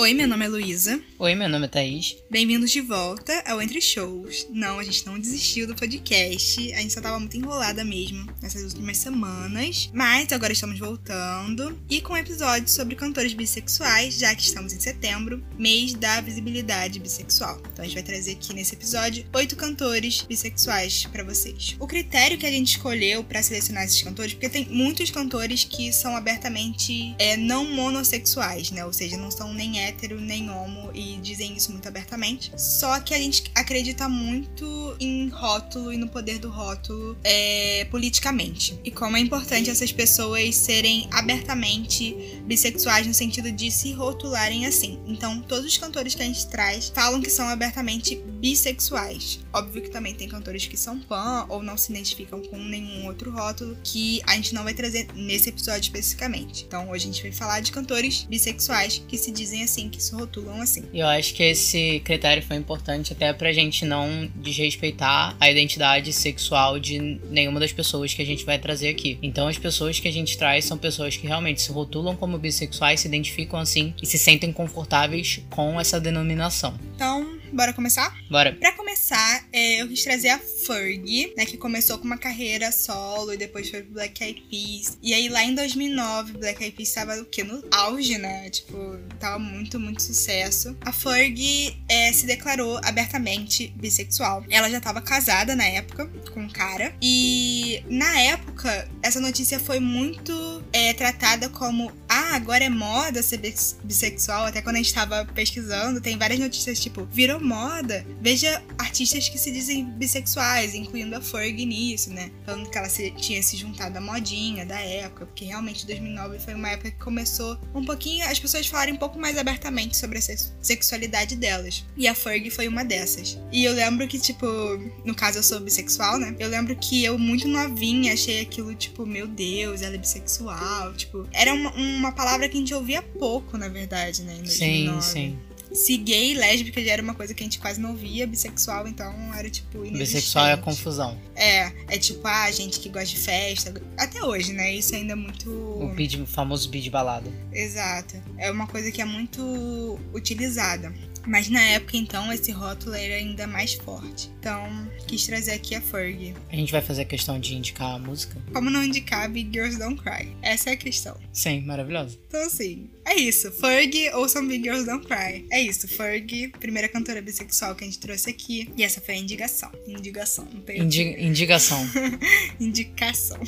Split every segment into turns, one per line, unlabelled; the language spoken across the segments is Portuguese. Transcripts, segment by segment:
Oi, meu nome é Luísa.
Oi, meu nome é Thaís.
Bem-vindos de volta ao Entre Shows. Não, a gente não desistiu do podcast, a gente só tava muito enrolada mesmo nessas últimas semanas, mas agora estamos voltando e com um episódio sobre cantores bissexuais, já que estamos em setembro, mês da visibilidade bissexual. Então a gente vai trazer aqui nesse episódio oito cantores bissexuais para vocês. O critério que a gente escolheu para selecionar esses cantores, porque tem muitos cantores que são abertamente é, não monossexuais, né? Ou seja, não são nem hétero nem homo e dizem isso muito abertamente. Só que a gente acredita muito em rótulo e no poder do rótulo é, politicamente. E como é importante essas pessoas serem abertamente bissexuais no sentido de se rotularem assim. Então, todos os cantores que a gente traz falam que são abertamente bissexuais. Óbvio que também tem cantores que são pan ou não se identificam com nenhum outro rótulo que a gente não vai trazer nesse episódio especificamente. Então, hoje a gente vai falar de cantores bissexuais que se dizem assim, que se rotulam assim.
Eu acho que esse critério foi importante até pra gente não desrespeitar a identidade sexual de nenhuma das pessoas que a gente vai trazer aqui. Então, as pessoas que a gente traz são pessoas que realmente se rotulam como bissexuais, se identificam assim e se sentem confortáveis com essa denominação.
Então, Bora começar?
Bora.
Pra começar, é, eu quis trazer a Fergie, né? Que começou com uma carreira solo e depois foi pro Black Eyed Peas. E aí lá em 2009, Black Eyed Peas tava o quê? No auge, né? Tipo, tava muito, muito sucesso. A Fergie é, se declarou abertamente bissexual. Ela já tava casada na época com um cara. E na época, essa notícia foi muito é, tratada como ah, agora é moda ser bissexual. Até quando a gente tava pesquisando, tem várias notícias tipo, virou moda. Veja artistas que se dizem bissexuais, incluindo a Fergie nisso, né? Falando que ela se, tinha se juntado à modinha da época, porque realmente 2009 foi uma época que começou um pouquinho as pessoas falarem um pouco mais abertamente sobre a sexualidade delas. E a Fergie foi uma dessas. E eu lembro que, tipo, no caso eu sou bissexual, né? Eu lembro que eu, muito novinha, achei aquilo, tipo, meu Deus, ela é bissexual. Tipo, era uma, uma palavra que a gente ouvia pouco, na verdade, né? Em 2009. Sim, sim. Se gay lésbica já era uma coisa que a gente quase não via, bissexual, então era tipo.
Bissexual é a confusão.
É, é tipo, ah, gente que gosta de festa. Até hoje, né? Isso ainda é muito.
O, beat, famoso beat balada.
Exato. É uma coisa que é muito utilizada. Mas na época, então, esse rótulo era ainda mais forte. Então, quis trazer aqui a Fergie.
A gente vai fazer a questão de indicar a música?
Como não indicar Big Girls Don't Cry? Essa é a questão.
Sim, maravilhosa.
Então, assim, é isso. Fergie ou Some Big Girls Don't Cry. É isso. Fergie, primeira cantora bissexual que a gente trouxe aqui. E essa foi a indicação. Indicação. Não tem
Indi indicação.
Indicação.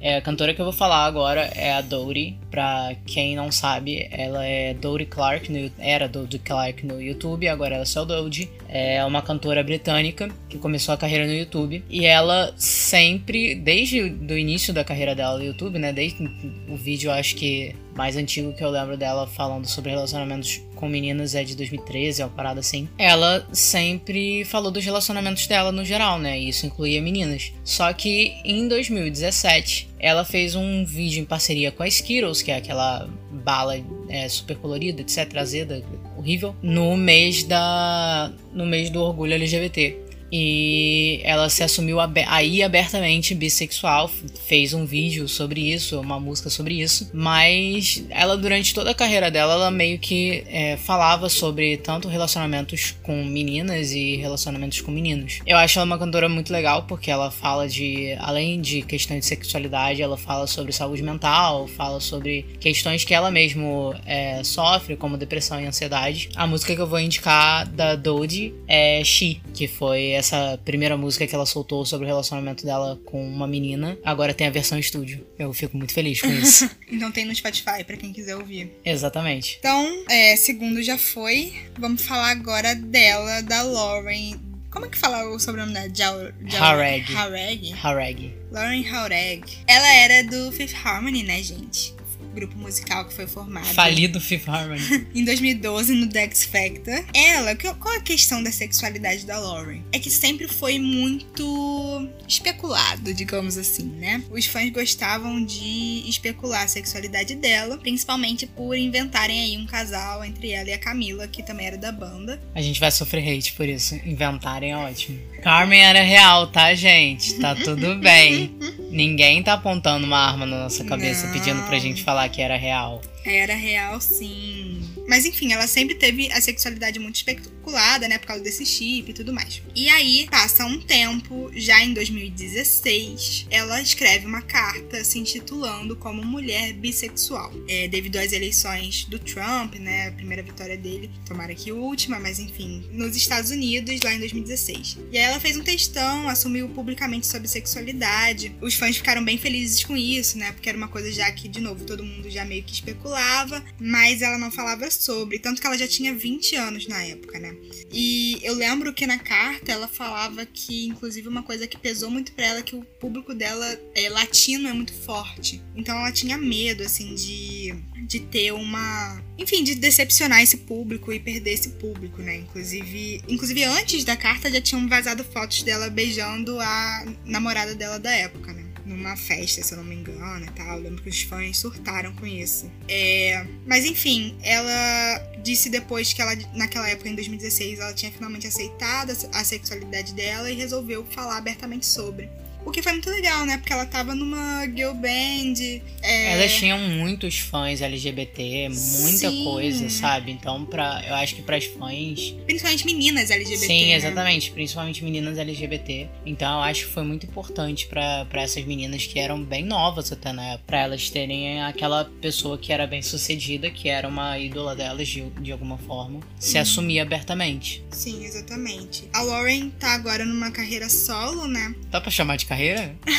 é, a cantora que eu vou falar agora é a Dodie. Pra quem não sabe, ela é Dodie Clark. No, era Dodie Clark no YouTube, agora ela é só Dodie. É uma cantora britânica que começou a carreira no YouTube. E ela sempre, desde o início da carreira dela no YouTube, né? Desde o vídeo, acho que mais antigo que eu lembro dela falando sobre relacionamentos com meninas é de 2013, é uma parada assim. Ela sempre falou dos relacionamentos dela no geral, né? E isso incluía meninas. Só que em 2017, ela fez um vídeo em parceria com a Skittles, que é aquela bala é, super colorida, etc, azeda, horrível, no mês da no mês do orgulho LGBT. E ela se assumiu aí abertamente bissexual, fez um vídeo sobre isso, uma música sobre isso. Mas ela, durante toda a carreira dela, ela meio que é, falava sobre tanto relacionamentos com meninas e relacionamentos com meninos. Eu acho ela uma cantora muito legal porque ela fala de, além de questões de sexualidade, ela fala sobre saúde mental, fala sobre questões que ela mesmo é, sofre, como depressão e ansiedade. A música que eu vou indicar da Dodie é She, que foi essa primeira música que ela soltou sobre o relacionamento dela com uma menina. Agora tem a versão estúdio. Eu fico muito feliz com isso.
então tem no Spotify para quem quiser ouvir.
Exatamente.
Então, é, segundo já foi. Vamos falar agora dela, da Lauren. Como é que fala o sobrenome dela? Jau.
Hareg?
Hareg. Lauren Hareg. Ela era do Fifth Harmony, né, gente? Grupo musical que foi formado.
Falido Fifth Harmony.
em 2012 no The X Factor. Ela, qual a questão da sexualidade da Lauren? É que sempre foi muito especulado, digamos assim, né? Os fãs gostavam de especular a sexualidade dela, principalmente por inventarem aí um casal entre ela e a Camila, que também era da banda.
A gente vai sofrer hate por isso. Inventarem é ótimo. Carmen era real, tá, gente? Tá tudo bem. Ninguém tá apontando uma arma na nossa cabeça Não. pedindo pra gente falar que era real.
Era real, sim. Mas enfim, ela sempre teve a sexualidade muito especulada, né? Por causa desse chip e tudo mais. E aí, passa um tempo, já em 2016, ela escreve uma carta se intitulando como mulher bissexual. É, devido às eleições do Trump, né? A primeira vitória dele, tomara que última, mas enfim, nos Estados Unidos, lá em 2016. E aí ela fez um textão, assumiu publicamente sobre sexualidade. Os fãs ficaram bem felizes com isso, né? Porque era uma coisa já que, de novo, todo mundo já meio que especulava, mas ela não falava sobre. Tanto que ela já tinha 20 anos na época, né? E eu lembro que na carta ela falava que, inclusive, uma coisa que pesou muito pra ela é que o público dela é latino é muito forte. Então ela tinha medo, assim, de, de ter uma. Enfim, de decepcionar esse público e perder esse público, né? Inclusive, inclusive antes da carta já tinham vazado fotos dela beijando a namorada dela da época, né? Numa festa, se eu não me engano e tal. Eu lembro que os fãs surtaram com isso. É... Mas enfim, ela disse depois que ela, naquela época, em 2016, ela tinha finalmente aceitado a sexualidade dela e resolveu falar abertamente sobre. O que foi muito legal, né? Porque ela tava numa girl band. É...
Elas tinham muitos fãs LGBT, muita Sim. coisa, sabe? Então, pra, eu acho que pras fãs.
Principalmente meninas LGBT.
Sim,
né?
exatamente. Principalmente meninas LGBT. Então, eu acho que foi muito importante para essas meninas que eram bem novas até, né? Pra elas terem aquela pessoa que era bem sucedida, que era uma ídola delas de, de alguma forma, se hum. assumir abertamente.
Sim, exatamente. A Lauren tá agora numa carreira solo, né?
Dá pra chamar de carreira?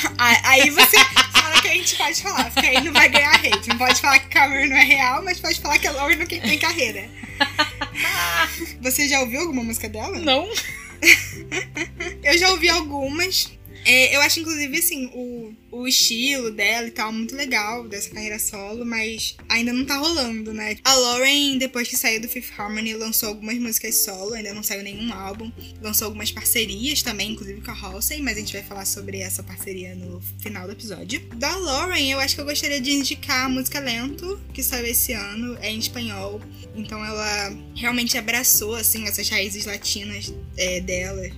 aí você fala que a gente pode falar, porque aí não vai ganhar hate. Não pode falar que Cameron não é real, mas pode falar que a Lauren não tem carreira. Você já ouviu alguma música dela?
Não.
Eu já ouvi algumas. É, eu acho, inclusive, assim, o, o estilo dela e tal, muito legal dessa carreira solo, mas ainda não tá rolando, né? A Lauren, depois que saiu do Fifth Harmony, lançou algumas músicas solo, ainda não saiu nenhum álbum. Lançou algumas parcerias também, inclusive com a Halsey, mas a gente vai falar sobre essa parceria no final do episódio. Da Lauren, eu acho que eu gostaria de indicar a música Lento, que saiu esse ano, é em espanhol. Então ela realmente abraçou, assim, essas raízes latinas é, dela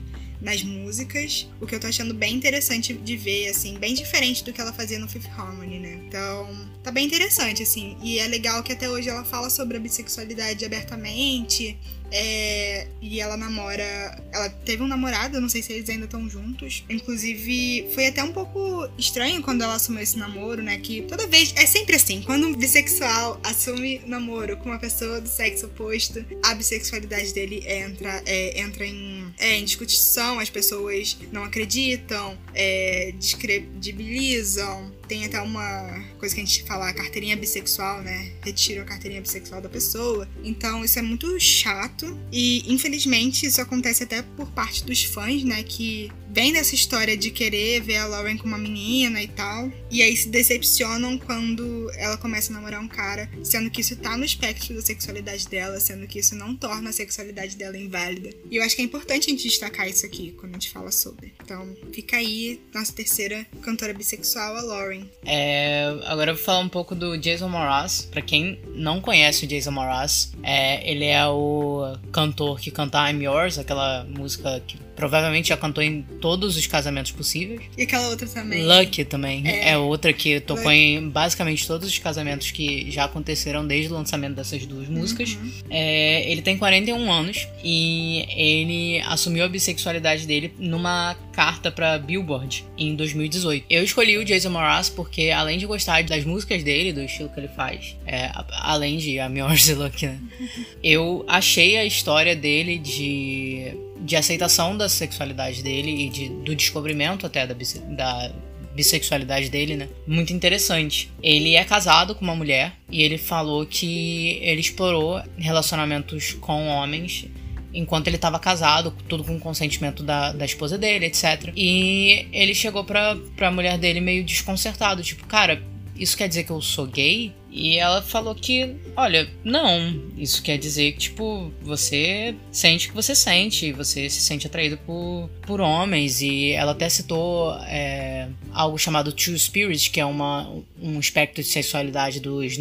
nas músicas, o que eu tô achando bem interessante de ver, assim, bem diferente do que ela fazia no Fifth Harmony, né? Então, tá bem interessante, assim. E é legal que até hoje ela fala sobre a bissexualidade abertamente, é, e ela namora. Ela teve um namorado, não sei se eles ainda estão juntos. Inclusive, foi até um pouco estranho quando ela assumiu esse namoro, né? Que toda vez. É sempre assim: quando um bissexual assume namoro com uma pessoa do sexo oposto, a bissexualidade dele entra, é, entra em, é, em discussão, as pessoas não acreditam, é, descredibilizam tem até uma coisa que a gente fala, a carteirinha bissexual, né? Retira a carteirinha bissexual da pessoa. Então isso é muito chato. E infelizmente isso acontece até por parte dos fãs, né? Que vem dessa história de querer ver a Lauren como uma menina e tal. E aí se decepcionam quando ela começa a namorar um cara, sendo que isso tá no espectro da sexualidade dela, sendo que isso não torna a sexualidade dela inválida. E eu acho que é importante a gente destacar isso aqui quando a gente fala sobre. Então fica aí nossa terceira cantora bissexual, a Lauren.
É, agora eu vou falar um pouco do Jason Mraz. Para quem não conhece o Jason Mraz, é, ele é o cantor que canta I'm Yours, aquela música que provavelmente já cantou em todos os casamentos possíveis.
E aquela outra também.
Lucky também. É, é outra que tocou Lucky. em basicamente todos os casamentos que já aconteceram desde o lançamento dessas duas músicas. Uhum. É, ele tem 41 anos e ele assumiu a bissexualidade dele numa carta para Billboard em 2018. Eu escolhi o Jason Mraz porque, além de gostar das músicas dele, do estilo que ele faz, é, além de a Yours Lucky, né? eu achei a história dele de de aceitação da sexualidade dele e de, do descobrimento até da, da bissexualidade dele, né? Muito interessante. Ele é casado com uma mulher e ele falou que ele explorou relacionamentos com homens enquanto ele estava casado, tudo com consentimento da, da esposa dele, etc. E ele chegou pra, pra mulher dele meio desconcertado, tipo, cara, isso quer dizer que eu sou gay? E ela falou que, olha, não. Isso quer dizer que, tipo, você sente o que você sente, você se sente atraído por, por homens. E ela até citou é, algo chamado True Spirit, que é uma, um espectro de sexualidade dos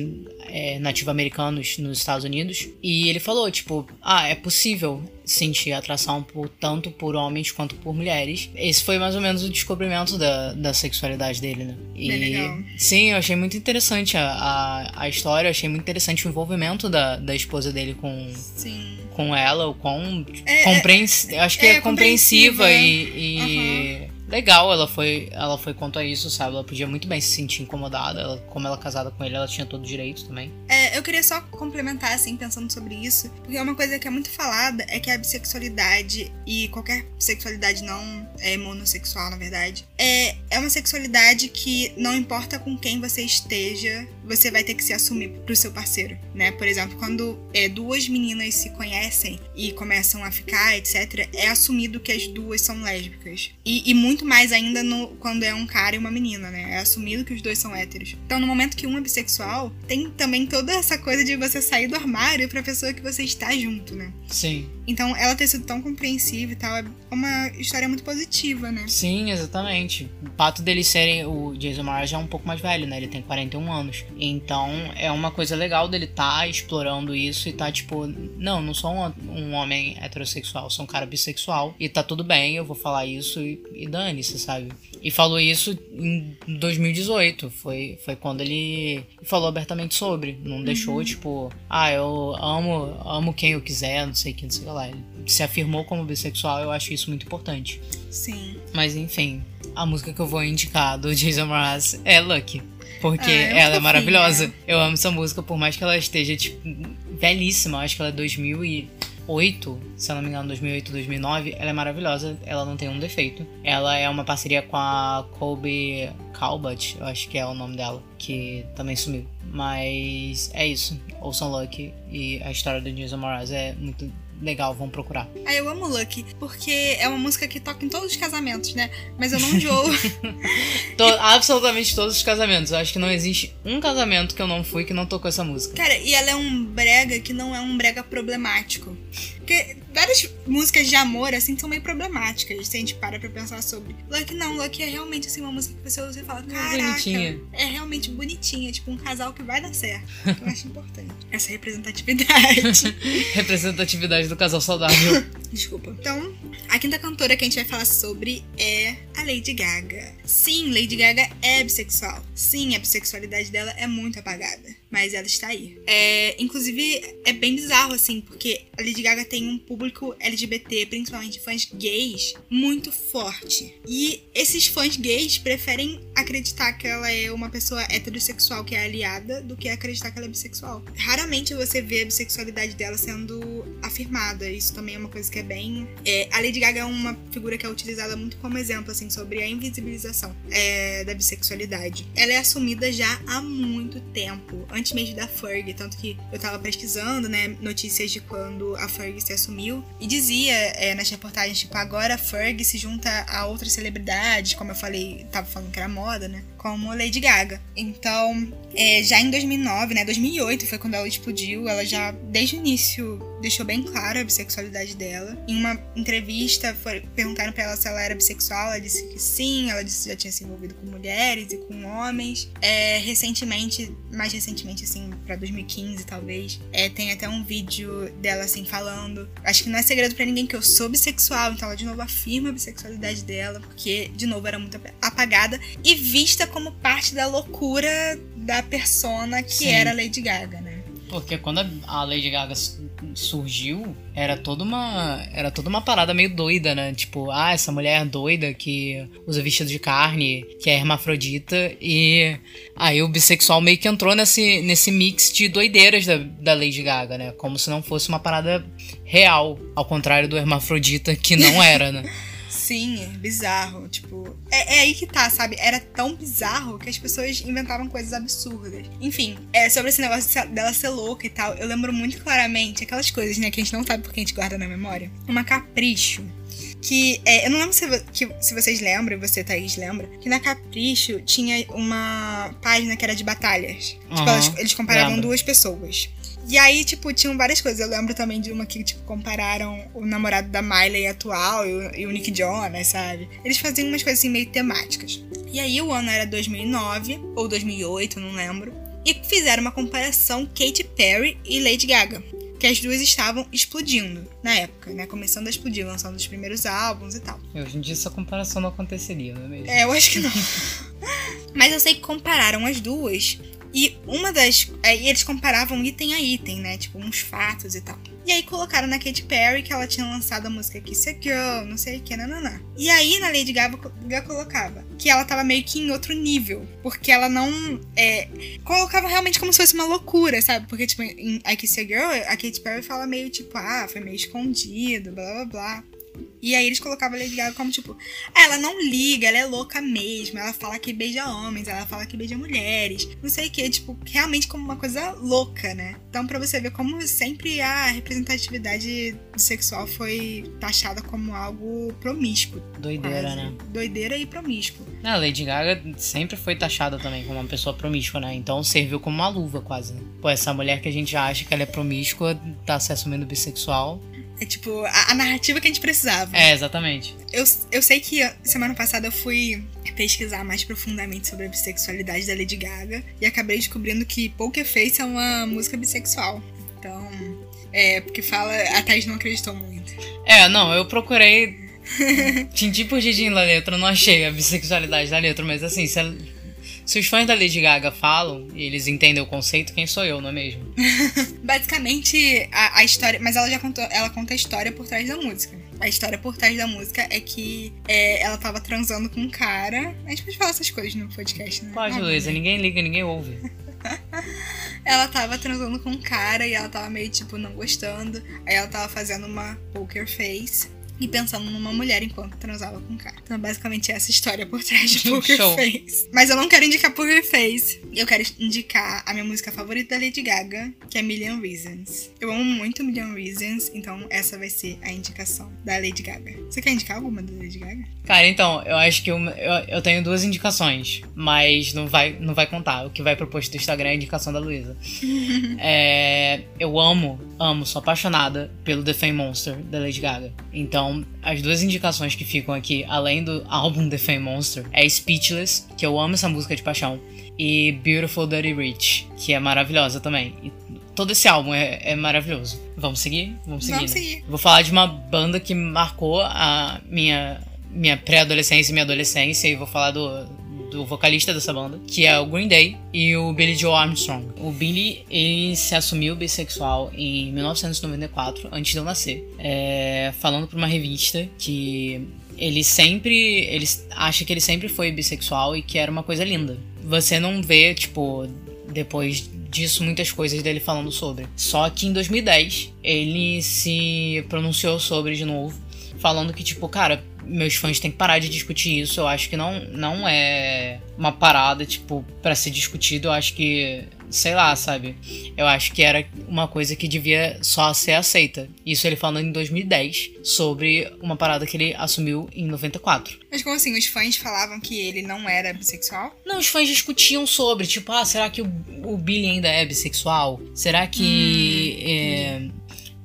é, nativo-americanos nos Estados Unidos. E ele falou, tipo, ah, é possível sentir atração por, tanto por homens quanto por mulheres. Esse foi mais ou menos o descobrimento da, da sexualidade dele, né?
E, legal.
Sim, eu achei muito interessante a, a a, história, achei muito interessante o envolvimento da, da esposa dele com,
Sim.
com ela, o quão
É,
compreens... acho que é,
é
compreensiva,
compreensiva,
e, e legal ela foi ela foi quanto a isso, sabe? Ela podia muito bem se sentir incomodada, ela, como ela é casada com ele, ela tinha todo o direito também.
É, eu queria só complementar, assim, pensando sobre isso, porque uma coisa que é muito falada é que a bissexualidade e qualquer sexualidade não é monossexual, na verdade, é, é uma sexualidade que não importa com quem você esteja, você vai ter que se assumir pro seu parceiro, né? Por exemplo, quando é, duas meninas se conhecem e começam a ficar, etc., é assumido que as duas são lésbicas. E, e muito mais ainda no, quando é um cara e uma menina, né? É assumido que os dois são héteros. Então, no momento que um é bissexual, tem também toda essa coisa de você sair do armário pra pessoa que você está junto, né?
Sim.
Então, ela ter sido tão compreensiva e tal é uma história muito positiva, né?
Sim, exatamente. O fato deles serem. O Jason Mraz já é um pouco mais velho, né? Ele tem 41 anos. Então é uma coisa legal dele tá explorando isso e tá tipo, não, não sou um, um homem heterossexual, sou um cara bissexual. E tá tudo bem, eu vou falar isso e, e dane-se, sabe? E falou isso em 2018. Foi, foi quando ele falou abertamente sobre. Não deixou, tipo, ah, eu amo, amo quem eu quiser, não sei o que, não sei lá. Ele se afirmou como bissexual, eu acho isso muito importante.
Sim.
Mas enfim, a música que eu vou indicar do Jason Mraz é Lucky. Porque
Ah, é
ela é maravilhosa. Eu amo essa música, por mais que ela esteja, tipo, velhíssima. Acho que ela é 2008, se eu não me engano, 2008, 2009. Ela é maravilhosa, ela não tem um defeito. Ela é uma parceria com a Colby Calbut, eu acho que é o nome dela, que também sumiu. Mas é isso. Ouçam Lucky e a história do Jason Mraz é muito legal, vão procurar.
Ah, eu amo Lucky, porque é uma música que toca em todos os casamentos, né? Mas eu não enjoo.
To- absolutamente todos os casamentos. Eu acho que não existe um casamento que eu não fui que não tocou essa música.
Cara, e ela é um brega que não é um brega problemático. Porque várias músicas de amor, assim, são meio problemáticas, se a gente para pra pensar sobre. Lucky não, Lucky é realmente, assim, uma música que você ouve e fala, caraca,
bonitinha.
é realmente bonitinha, tipo um casal que vai dar certo. Eu acho importante. Essa representatividade.
Representatividade do casal saudável.
Desculpa. Então, a quinta cantora que a gente vai falar sobre é a Lady Gaga. Sim, Lady Gaga é bissexual. Sim, a bissexualidade dela é muito apagada. Mas ela está aí. É, inclusive, é bem bizarro, assim, porque a Lady Gaga tem um público LGBT, principalmente fãs gays, muito forte. E esses fãs gays preferem acreditar que ela é uma pessoa heterossexual que é aliada do que acreditar que ela é bissexual. Raramente você vê a bissexualidade dela sendo afirmada. Isso também é uma coisa que é bem. é, a Lady Gaga é uma figura que é utilizada muito como exemplo, assim, sobre a invisibilização é, da bissexualidade. Ela é assumida já há muito tempo, antes mesmo da Ferg, tanto que eu tava pesquisando, né, notícias de quando a Ferg se assumiu e dizia é, nas reportagens, tipo, agora a Ferg se junta a outras celebridades, como eu falei, tava falando que era moda, né, como Lady Gaga. Então, é, já em 2009, né, 2008 foi quando ela explodiu, ela já, desde o início, deixou bem claro a bissexualidade dela. Em uma entrevista, foi, perguntaram pra ela se ela era bissexual, ela disse que sim, ela disse que já tinha se envolvido com mulheres e com homens. É, recentemente, mais recentemente, assim, pra 2015 talvez, é, tem até um vídeo dela, assim, falando. Acho que não é segredo pra ninguém que eu sou bissexual, então ela de novo afirma a bissexualidade dela, porque, de novo, era muito ap- apagada e vista como parte da loucura da persona que
Sim.
era Lady Gaga, né?
Porque quando a- Lady Gaga su- surgiu, era toda uma. Era toda uma parada meio doida, né? Tipo, ah, essa mulher doida que usa vestido de carne, que é hermafrodita, e aí o bissexual meio que entrou nesse, nesse mix de doideiras da, da Lady Gaga, né? Como se não fosse uma parada real, ao contrário do hermafrodita, que não era, né?
Sim, é bizarro. Tipo, é, é aí que tá, sabe? Era tão bizarro que as pessoas inventavam coisas absurdas. Enfim, é, sobre esse negócio dela ser louca e tal, eu lembro muito claramente aquelas coisas, né, que a gente não sabe porque a gente guarda na memória. Uma capricho. Que é, eu não lembro se, que- se vocês lembram, você, Thaís, lembra, que na Capricho tinha uma página que era de batalhas. Tipo,
Aham,
elas- eles comparavam
lembro.
duas pessoas. E aí, tipo, tinham várias coisas. Eu lembro também de uma que, tipo, compararam o namorado da Miley atual e o, e o Nick Jonas, sabe? Eles faziam umas coisas assim meio temáticas. E aí o ano era 2009 ou 2008, não lembro. E fizeram uma comparação Katy Perry e Lady Gaga. Que as duas estavam explodindo na época, né? Começando a explodir, lançando os primeiros álbuns e tal.
Hoje em dia essa comparação não aconteceria, não é mesmo?
É, eu acho que não. Mas eu sei que compararam as duas E uma das. Aí eles comparavam item a item, né? Tipo, uns fatos e tal. E aí colocaram na Katy Perry que ela tinha lançado a música Kiss a Girl, não sei o que, nananã. E aí na Lady Gaga colocava que ela tava meio que em outro nível. Porque ela não. É, colocava realmente como se fosse uma loucura, sabe? Porque, tipo, em I Kiss a Girl, a Katy Perry fala meio tipo, ah, foi meio escondido, blá blá blá. E aí eles colocavam a Lady Gaga como tipo, ela não liga, ela é louca mesmo, ela fala que beija homens, ela fala que beija mulheres, não sei o que, tipo, realmente como uma coisa louca, né? Então pra você ver como sempre a representatividade sexual foi taxada como algo promíscuo.
Doideira, quase. né?
Doideira e promíscuo.
A Lady Gaga sempre foi taxada também como uma pessoa promíscua, né? Então serviu como uma luva quase, né? Pô, essa mulher que a gente acha que ela é promíscua tá se assumindo bissexual
é tipo a, a, narrativa que a gente precisava.
É, exatamente.
Eu, eu sei que semana passada eu fui pesquisar mais profundamente sobre a bissexualidade da Lady Gaga e acabei descobrindo que Poker Face é uma música bissexual. Então, é, porque fala. A Thais não acreditou muito.
É, não, eu procurei. Tintim por tintim na letra, não achei a bissexualidade da letra, mas assim, se ela se os fãs da Lady Gaga falam e eles entendem o conceito, quem sou eu, não é mesmo?
Basicamente, a, a, história. Mas ela já contou. Ela conta a história por trás da música. A história por trás da música é que é, ela tava transando com um cara. A gente pode falar essas coisas no podcast, né?
Pode, Luísa. Ninguém liga, ninguém ouve.
ela tava transando com um cara e ela tava meio tipo não gostando. Aí ela tava fazendo uma poker face e pensando numa mulher enquanto transava com um cara. Então, basicamente, essa história por trás de Poker Show. Face. Mas eu não quero indicar Poker Face. Eu quero indicar a minha música favorita da Lady Gaga, que é Million Reasons. Eu amo muito Million Reasons, então essa vai ser a indicação da Lady Gaga. Você quer indicar alguma da Lady Gaga?
Cara, então, eu acho que eu, eu, eu tenho duas indicações, mas não vai, não vai contar. O que vai pro post do Instagram é a indicação da Luísa. é, eu amo, amo, sou apaixonada pelo The Fame Monster da Lady Gaga. Então, então, as duas indicações que ficam aqui, além do álbum The Fame Monster, é Speechless, que eu amo essa música de paixão, e Beautiful Dirty Rich, que é maravilhosa também. E todo esse álbum é, é maravilhoso. Vamos seguir? Vamos seguir.
Vamos né? seguir.
Vou falar de uma banda que marcou a minha, minha pré-adolescência e minha adolescência, e vou falar do, do vocalista dessa banda, que é o Green Day e o Billy Joe Armstrong. O Billy, ele se assumiu bissexual em 1994, antes de eu nascer, é, falando para uma revista que ele sempre, ele acha que ele sempre foi bissexual e que era uma coisa linda. Você não vê, tipo, depois disso muitas coisas dele falando sobre. Só que em 2010 ele se pronunciou sobre de novo, falando que tipo, cara, meus fãs têm que parar de discutir isso. Eu acho que não, não é uma parada, tipo, para ser discutido. Eu acho que, sei lá, sabe? Eu acho que era uma coisa que devia só ser aceita. Isso ele falando em 2010 sobre uma parada que ele assumiu em 94.
Mas como assim? Os fãs falavam que ele não era bissexual?
Não, os fãs discutiam sobre, tipo, ah, será que o, o Billy ainda é bissexual? Será que. Hum, é,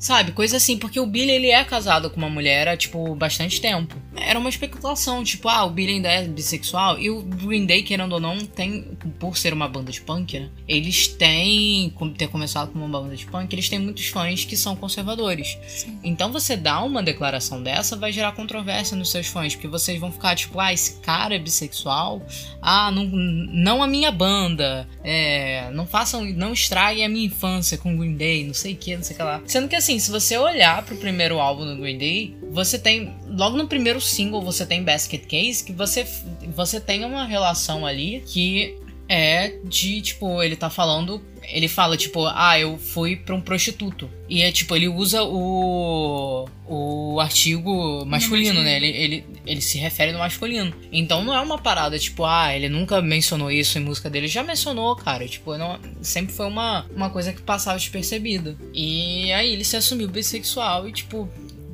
Sabe, coisa assim, porque o Billy ele é casado com uma mulher há, tipo, bastante tempo. Era uma especulação, tipo, ah, o Billy ainda é bissexual. E o Green Day, querendo ou não, tem, por ser uma banda de punk, né? Eles têm, ter começado como uma banda de punk, eles têm muitos fãs que são conservadores. Sim. Então você dá uma declaração dessa, vai gerar controvérsia nos seus fãs, porque vocês vão ficar, tipo, ah, esse cara é bissexual. Ah, não, não a minha banda. É, não façam, não estraguem a minha infância com Green Day, não sei o que, não sei o que lá. Sendo que assim, assim, se você olhar pro primeiro álbum do Green Day, você tem. Logo no primeiro single você tem Basket Case, que você, você tem uma relação ali que é de, tipo, ele tá falando. Ele fala, tipo, ah, eu fui pra um prostituto. E é tipo, ele usa o. o artigo masculino, né? Ele, ele, ele se refere no masculino. Então não é uma parada, tipo, ah, ele nunca mencionou isso em música dele. Já mencionou, cara. Tipo, não, sempre foi uma, uma coisa que passava despercebida. E aí ele se assumiu bissexual e, tipo,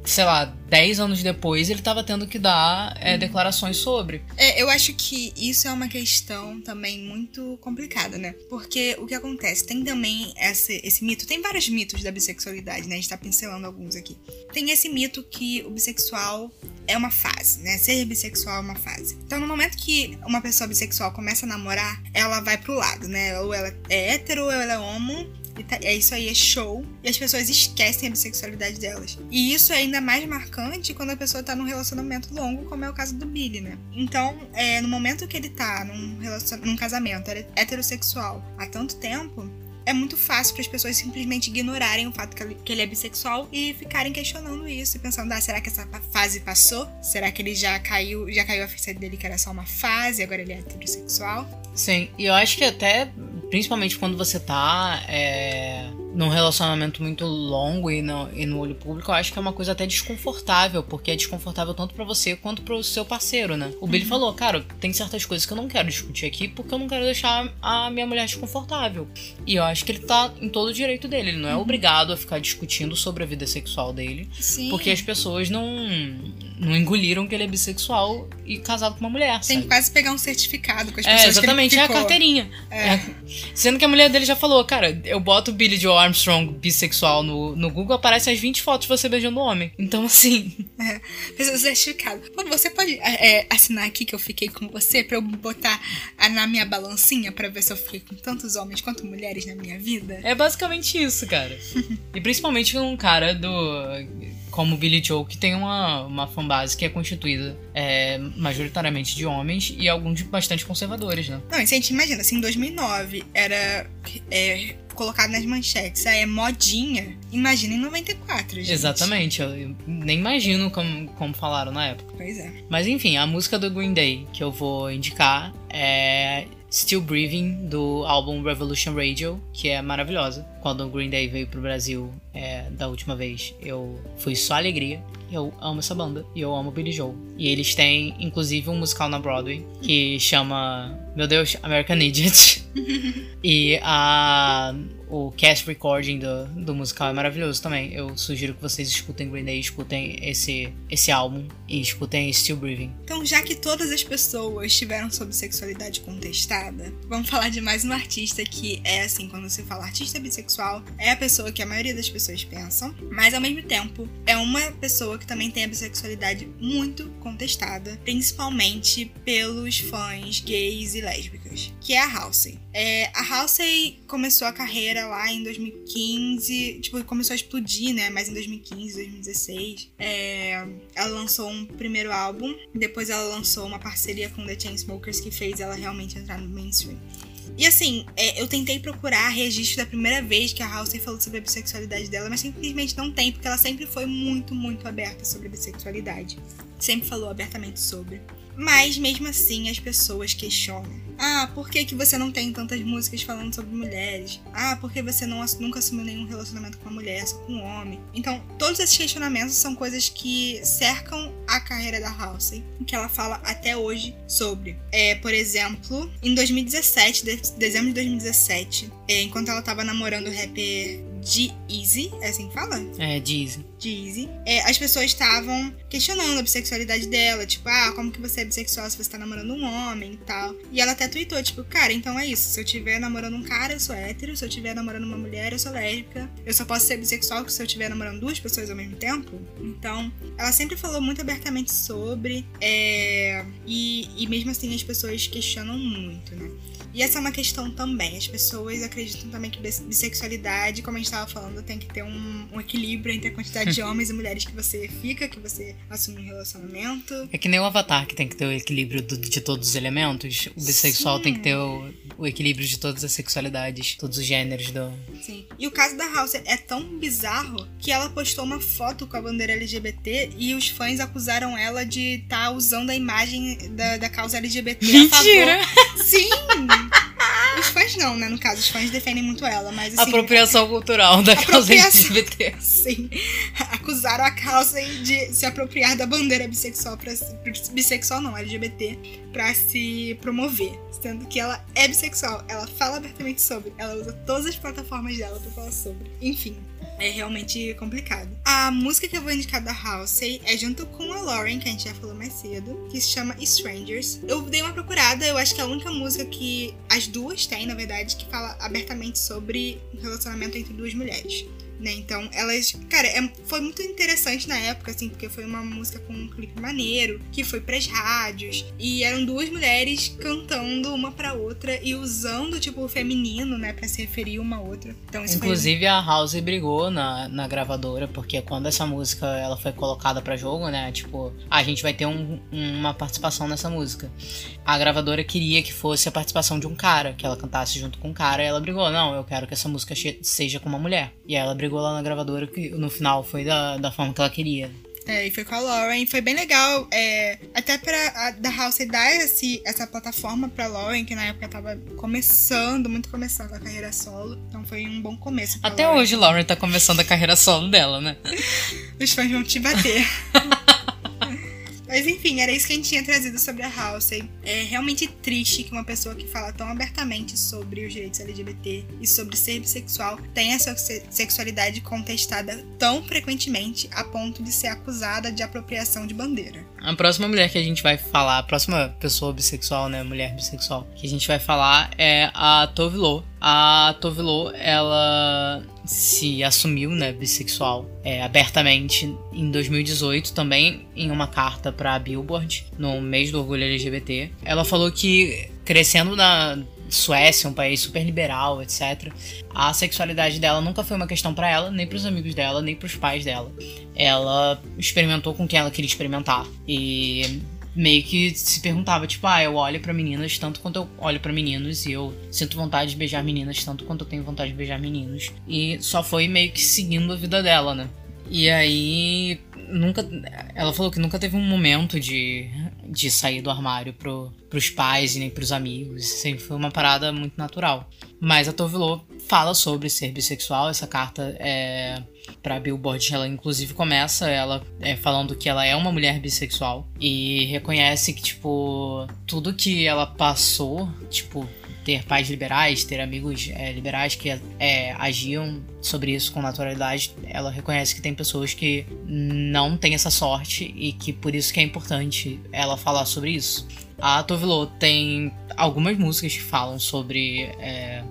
sei lá, 10 anos depois, ele estava tendo que dar é, declarações sobre.
É, eu acho que isso é uma questão também muito complicada, né? Porque o que acontece? Tem também esse, esse mito, tem vários mitos da bissexualidade, né? A gente tá pincelando alguns aqui. Tem esse mito que o bissexual é uma fase, né? Ser bissexual é uma fase. Então, no momento que uma pessoa bissexual começa a namorar, ela vai pro lado, né? Ou ela é hétero ou ela é homo E tá- é isso aí, é show. E as pessoas esquecem a bissexualidade delas. E isso é ainda mais marcante quando a pessoa tá num relacionamento longo, como é o caso do Billy, né? Então, é, no momento que ele tá num, relacion... num casamento heterossexual há tanto tempo, é muito fácil para as pessoas simplesmente ignorarem o fato que ele, que ele é bissexual e ficarem questionando isso e pensando, ah, será que essa fase passou? Será que ele já caiu, já caiu a ficha dele que era só uma fase, agora ele é heterossexual?
Sim, e eu acho que até, principalmente quando você tá é, num relacionamento muito longo e no, e no olho público, eu acho que é uma coisa até desconfortável, porque é desconfortável tanto para você quanto pro seu parceiro, né? O Billy falou, cara, tem certas coisas que eu não quero discutir aqui porque eu não quero deixar a minha mulher desconfortável. E eu acho que ele tá em todo o direito dele, ele não é obrigado a ficar discutindo sobre a vida sexual dele,
Sim.
porque as pessoas não, não engoliram que ele é bissexual e casado com uma mulher,
Tem
sabe?
que quase pegar um certificado com as pessoas
É, exatamente,
que
é
ele
a
ficou.
carteirinha.
É.
É. Sendo que a mulher dele já falou, cara, eu boto Billy Joe Armstrong bissexual no, no Google, aparecem as 20 fotos de você beijando um homem. Então, assim,
certificado. Pô, você pode é, assinar aqui que eu fiquei com você pra eu botar na minha balancinha pra ver se eu fiquei com tantos homens quanto mulheres na minha vida?
é basicamente isso, cara. e principalmente um cara do. Como Billy Joe, que tem uma, uma fanbase que é constituída é, majoritariamente de homens e alguns bastante conservadores, né?
Não, e se a gente imagina, assim, em 2009 era é, colocado nas manchetes, ah, é modinha, imagina em 94, gente.
Exatamente, eu, eu nem imagino como, como falaram na época.
Pois é.
Mas enfim, a música do Green Day que eu vou indicar é Still Breathing, do álbum Revolution Radio, que é maravilhosa. Quando o Green Day veio pro Brasil é, da última vez, eu fui só alegria. Eu amo essa banda e eu amo Billy Joel. E eles têm, inclusive, um musical na Broadway que chama, meu Deus, American Idiot. e a, o cast recording do, do musical é maravilhoso também. Eu sugiro que vocês escutem Green Day, escutem esse, esse álbum e escutem Still Breathing.
Então, já que todas as pessoas tiveram sobre sexualidade contestada, vamos falar de mais um artista que é assim, quando se fala artista bissexual, é a pessoa que a maioria das pessoas pensam, mas ao mesmo tempo é uma pessoa que também tem a bissexualidade muito contestada, principalmente pelos fãs gays e lésbicas, que é a Halsey. É, a Halsey começou a carreira lá em 2015, tipo, começou a explodir, né? Mas em 2015, 2016, é, ela lançou um primeiro álbum, depois ela lançou uma parceria com The Chainsmokers que fez ela realmente entrar no mainstream. E assim, é, eu tentei procurar registro da primeira vez que a Halsey falou sobre a bissexualidade dela, mas simplesmente não tem, porque ela sempre foi muito, muito aberta sobre a bissexualidade. Sempre falou abertamente sobre. Mas mesmo assim as pessoas questionam. Ah, por que, que você não tem tantas músicas falando sobre mulheres? Ah, por que você não, nunca assumiu nenhum relacionamento com uma mulher, só com um homem? Então, todos esses questionamentos são coisas que cercam a carreira da Halsey, que ela fala até hoje sobre. É, por exemplo, em 2017, de- dezembro de 2017, é, enquanto ela tava namorando o rapper G-Eazy, é assim que fala?
É, diz.
Jeezy, é, as pessoas estavam questionando a bissexualidade dela, tipo, ah, como que você é bissexual se você tá namorando um homem e tal. E ela até tweetou, tipo, cara, então é isso. Se eu tiver namorando um cara, eu sou hétero. Se eu tiver namorando uma mulher, eu sou lésbica. Eu só posso ser bissexual se eu estiver namorando duas pessoas ao mesmo tempo. Então, ela sempre falou muito abertamente sobre. é, e, e mesmo assim as pessoas questionam muito, né? E essa é uma questão também. As pessoas acreditam também que bis- bissexualidade, como a gente estava falando, tem que ter um, um equilíbrio entre a quantidade de homens e mulheres que você fica, que você assume um relacionamento.
É que nem o Avatar, que tem que ter o equilíbrio do- de todos os elementos. O bissexual
Sim.
tem que ter o, o equilíbrio de todas as sexualidades, todos os gêneros do.
Sim. E o caso da House é tão bizarro que ela postou uma foto com a bandeira LGBT e os fãs acusaram ela de estar usando a imagem da, da causa LGBT a favor. Sim! Os fãs não, né? No caso, os fãs defendem muito ela, mas assim.
Apropriação cultural da causa. LGBT.
Sim. Acusaram a causa de se apropriar da bandeira bissexual para bissexual não, LGBT, pra se promover, sendo que ela é bissexual, ela fala abertamente sobre, ela usa todas as plataformas dela pra falar sobre. Enfim, é realmente complicado. A música que eu vou indicar da Halsey é junto com a Lauren, que a gente já falou mais cedo, que se chama Strangers. Eu dei uma procurada, eu acho que é a única música que as duas têm, na verdade, que fala abertamente sobre um relacionamento entre duas mulheres. Né? Então, elas, cara, é, foi muito interessante na época, assim, porque foi uma música com um clipe maneiro, que foi pras rádios, e eram duas mulheres cantando uma pra outra e usando, tipo, o feminino, né, pra se referir uma a outra. Então, isso
Inclusive,
foi...
a House brigou na, na gravadora, porque quando essa música ela foi colocada pra jogo, né, tipo, a gente vai ter um, uma participação nessa música. A gravadora queria que fosse a participação de um cara, que ela cantasse junto com um cara, e ela brigou, não, eu quero que essa música seja com uma mulher. E ela brigou lá na gravadora que no final foi da, da forma que ela queria.
É, e foi com a Lauren. Foi bem legal. É, até pra da House dar esse, essa plataforma pra Lauren, que na época tava começando, muito começando a carreira solo. Então foi um bom começo.
Até
Lauren.
hoje, Lauren tá começando a carreira solo dela, né?
Os fãs vão te bater. Mas enfim, era isso que a gente tinha trazido sobre a Halsey. É realmente triste que uma pessoa que fala tão abertamente sobre os direitos LGBT e sobre ser bissexual tenha sua sexualidade contestada tão frequentemente a ponto de ser acusada de apropriação de bandeira.
A próxima mulher que a gente vai falar, a próxima pessoa bissexual, né, mulher bissexual, que a gente vai falar é a Tove Lo. A Tove Lo, ela se assumiu, né, bissexual é, abertamente em 2018 também em uma carta para Billboard no mês do orgulho LGBT. Ela falou que crescendo na Suécia, um país super liberal, etc. A sexualidade dela nunca foi uma questão para ela, nem para os amigos dela, nem para os pais dela. Ela experimentou com quem ela queria experimentar e meio que se perguntava, tipo, ah, eu olho para meninas tanto quanto eu olho para meninos e eu sinto vontade de beijar meninas tanto quanto eu tenho vontade de beijar meninos. E só foi meio que seguindo a vida dela, né? E aí, nunca. Ela falou que nunca teve um momento de, de sair do armário pro, pros pais e nem pros amigos. Sempre foi uma parada muito natural. Mas a Tovilô fala sobre ser bissexual. Essa carta é pra Billboard, ela inclusive começa ela é, falando que ela é uma mulher bissexual e reconhece que, tipo, tudo que ela passou, tipo, ter pais liberais, ter amigos é, liberais que é, agiam sobre isso com naturalidade, ela reconhece que tem pessoas que não têm essa sorte e que por isso que é importante ela falar sobre isso. A Tovilo tem algumas músicas que falam sobre é,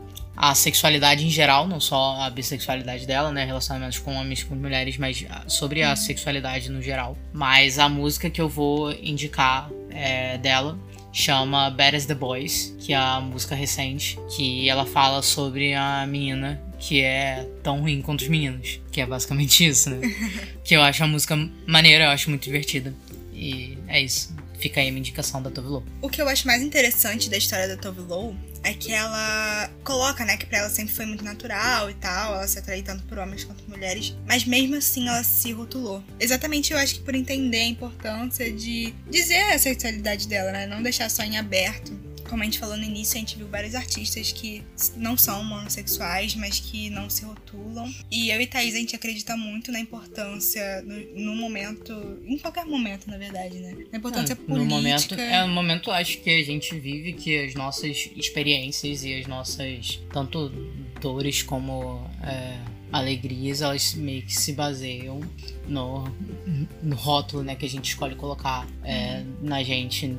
a sexualidade em geral, não só a bissexualidade dela, né? Relacionamentos com homens com mulheres, mas sobre a sexualidade no geral. Mas a música que eu vou indicar é, dela chama Bad as the Boys, que é a música recente, que ela fala sobre a menina que é tão ruim quanto os meninos. Que é basicamente isso, né? que eu acho a música maneira, eu acho muito divertida. E é isso. Fica aí a minha indicação da Tove Lo.
O que eu acho mais interessante da história da Tove Lo é que ela coloca, né, que pra ela sempre foi muito natural e tal, ela se atrai tanto por homens quanto por mulheres, mas mesmo assim ela se rotulou. Exatamente, eu acho que por entender a importância de dizer a sexualidade dela, né, não deixar só em aberto como a gente falou no início, a gente viu vários artistas que não são homossexuais, mas que não se rotulam. E eu e Thaís, a gente acredita muito na importância, no, no momento, em qualquer momento, na verdade, né? Na importância
no
política.
Momento, é no momento, acho que a gente vive que as nossas experiências e as nossas, tanto dores como. É, alegrias, elas meio que se baseiam no, no rótulo né, que a gente escolhe colocar é, uhum. na gente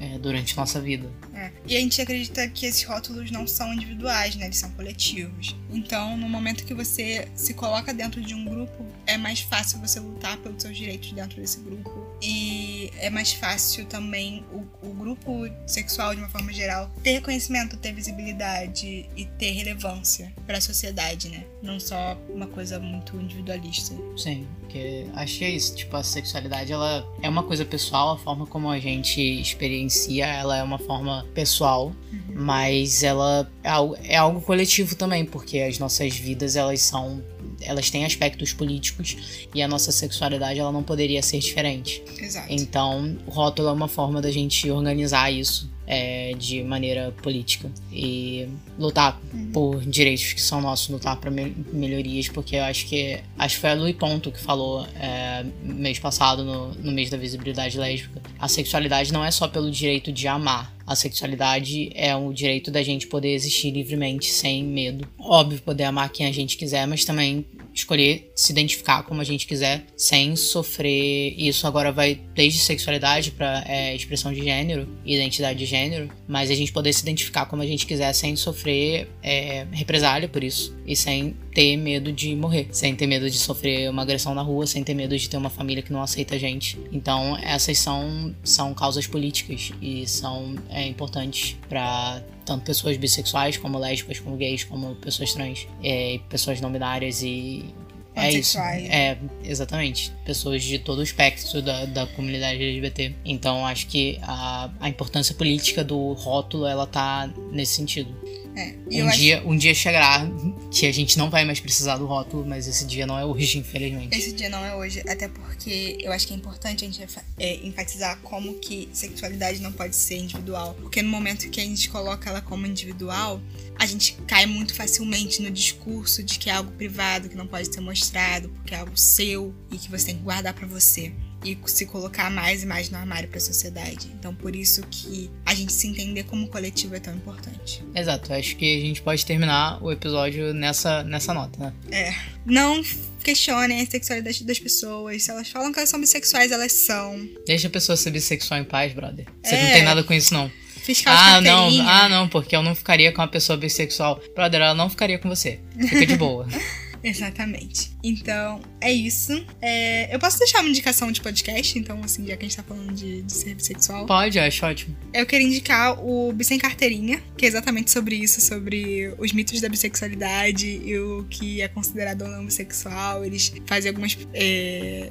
é, durante nossa vida.
É. E a gente acredita que esses rótulos não são individuais, né? Eles são coletivos. Então, no momento que você se coloca dentro de um grupo, é mais fácil você lutar pelos seus direitos dentro desse grupo. E é mais fácil também o, o grupo sexual, de uma forma geral, ter reconhecimento, ter visibilidade e ter relevância para a sociedade, né? Não só uma coisa muito individualista.
Sim, porque acho que é isso. Tipo, a sexualidade, ela é uma coisa pessoal, a forma como a gente experiencia, ela é uma forma pessoal, uhum. mas ela é, é algo coletivo também, porque as nossas vidas, elas são elas têm aspectos políticos e a nossa sexualidade ela não poderia ser diferente.
Exato.
Então, o rótulo é uma forma da gente organizar isso é, de maneira política e lutar uhum. por direitos que são nossos, lutar para me melhorias, porque eu acho que acho que foi a Lui Ponto que falou é, mês passado no, no mês da visibilidade lésbica. A sexualidade não é só pelo direito de amar, a sexualidade é o direito da gente poder existir livremente, sem medo. Óbvio, poder amar quem a gente quiser, mas também escolher se identificar como a gente quiser, sem sofrer. Isso agora vai desde sexualidade para é, expressão de gênero, identidade de gênero, mas a gente poder se identificar como a gente quiser sem sofrer é, represália por isso e sem ter medo de morrer, sem ter medo de sofrer uma agressão na rua, sem ter medo de ter uma família que não aceita a gente. Então, essas são, são causas políticas e são é, importantes para tanto pessoas bissexuais, como lésbicas, como gays, como pessoas trans, é, pessoas não binárias e é isso. É, exatamente. Pessoas de todo o espectro da, da comunidade LGBT. Então acho que a, a importância política do rótulo ela tá nesse sentido.
É,
um, dia, acho... um dia chegará que a gente não vai mais precisar do rótulo, mas esse dia não é hoje, infelizmente.
Esse dia não é hoje, até porque eu acho que é importante a gente é, enfatizar como que sexualidade não pode ser individual. Porque no momento que a gente coloca ela como individual, a gente cai muito facilmente no discurso de que é algo privado, que não pode ser mostrado, porque é algo seu e que você tem que guardar para você e se colocar mais e mais no armário para a sociedade. Então, por isso que a gente se entender como coletivo é tão importante.
Exato, acho que a gente pode terminar o episódio nessa, nessa nota, né?
É. Não questionem a sexualidade das pessoas. Se elas falam que elas são bissexuais, elas são.
Deixa a pessoa ser bissexual em paz, brother. Você é. não tem nada com isso, não.
Fiscal
ah, não, ah, não, porque eu não ficaria com uma pessoa bissexual. Brother, ela não ficaria com você. Fica de boa.
Exatamente. Então, é isso. É, eu posso deixar uma indicação de podcast, então, assim, já que a gente tá falando de, de ser bissexual.
Pode, acho ótimo.
Eu queria indicar o Bi Sem Carteirinha, que é exatamente sobre isso, sobre os mitos da bissexualidade e o que é considerado ou não bissexual. Eles fazem algumas. É,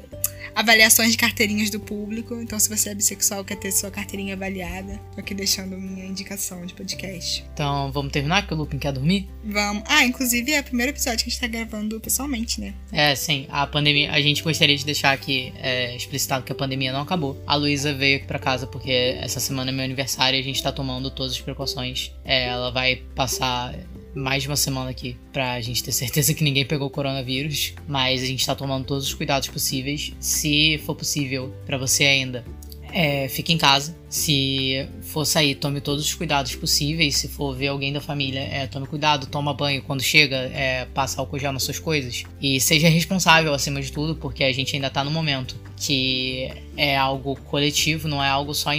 avaliações de carteirinhas do público. Então, se você é bissexual quer ter sua carteirinha avaliada, tô aqui deixando minha indicação de podcast.
Então, vamos terminar que o Lupin quer dormir?
Vamos. Ah, inclusive é o primeiro episódio que a gente tá gravando pessoalmente, né?
É, sim. A pandemia, a gente gostaria de deixar aqui é, explicitado que a pandemia não acabou. A Luísa veio aqui pra casa porque essa semana é meu aniversário e a gente tá tomando todas as precauções. É, ela vai passar mais de uma semana aqui pra gente ter certeza que ninguém pegou o coronavírus, mas a gente tá tomando todos os cuidados possíveis. Se for possível para você ainda, é, fique em casa. Se for sair, tome todos os cuidados possíveis. Se for ver alguém da família, é, tome cuidado, toma banho. Quando chega, é, passa álcool gel nas suas coisas. E seja responsável acima de tudo, porque a gente ainda tá no momento que é algo coletivo, não é algo só.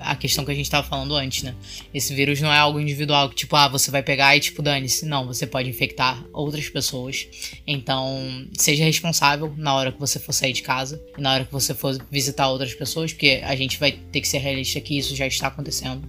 A, questão que a gente tava falando antes, né? Esse vírus não é algo individual, que tipo, ah, você vai pegar e tipo, dane-se. Não, você pode infectar outras pessoas. Então, seja responsável na hora que você for sair de casa e na hora que você for visitar outras pessoas, porque a gente vai ter que ser realista que isso já está acontecendo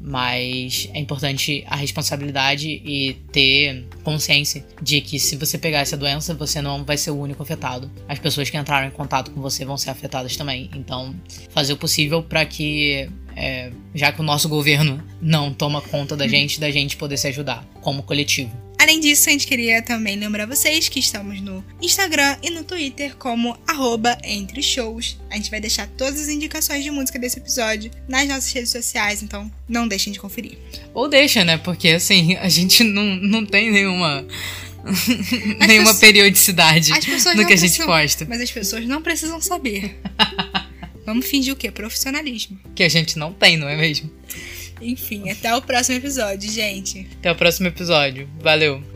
mas é importante a responsabilidade e ter consciência de que se você pegar essa doença, você não vai ser o único afetado. As pessoas que entraram em contato com você vão ser afetadas também. Então, fazer o possível para que, é, já que o nosso governo não toma conta da gente, da gente poder se ajudar como coletivo.
Além disso, a gente queria também lembrar vocês que estamos no Instagram e no Twitter como arroba entre shows. A gente vai deixar todas as indicações de música desse episódio nas nossas redes sociais, então não deixem de conferir.
Ou deixa, né? Porque assim, a gente não, não tem nenhuma. nenhuma pessoas, periodicidade no que a gente posta.
Mas as pessoas não precisam saber. Vamos fingir o quê? Profissionalismo.
Que a gente não tem, não é mesmo?
Enfim, até o próximo episódio, gente.
Até o próximo episódio. Valeu.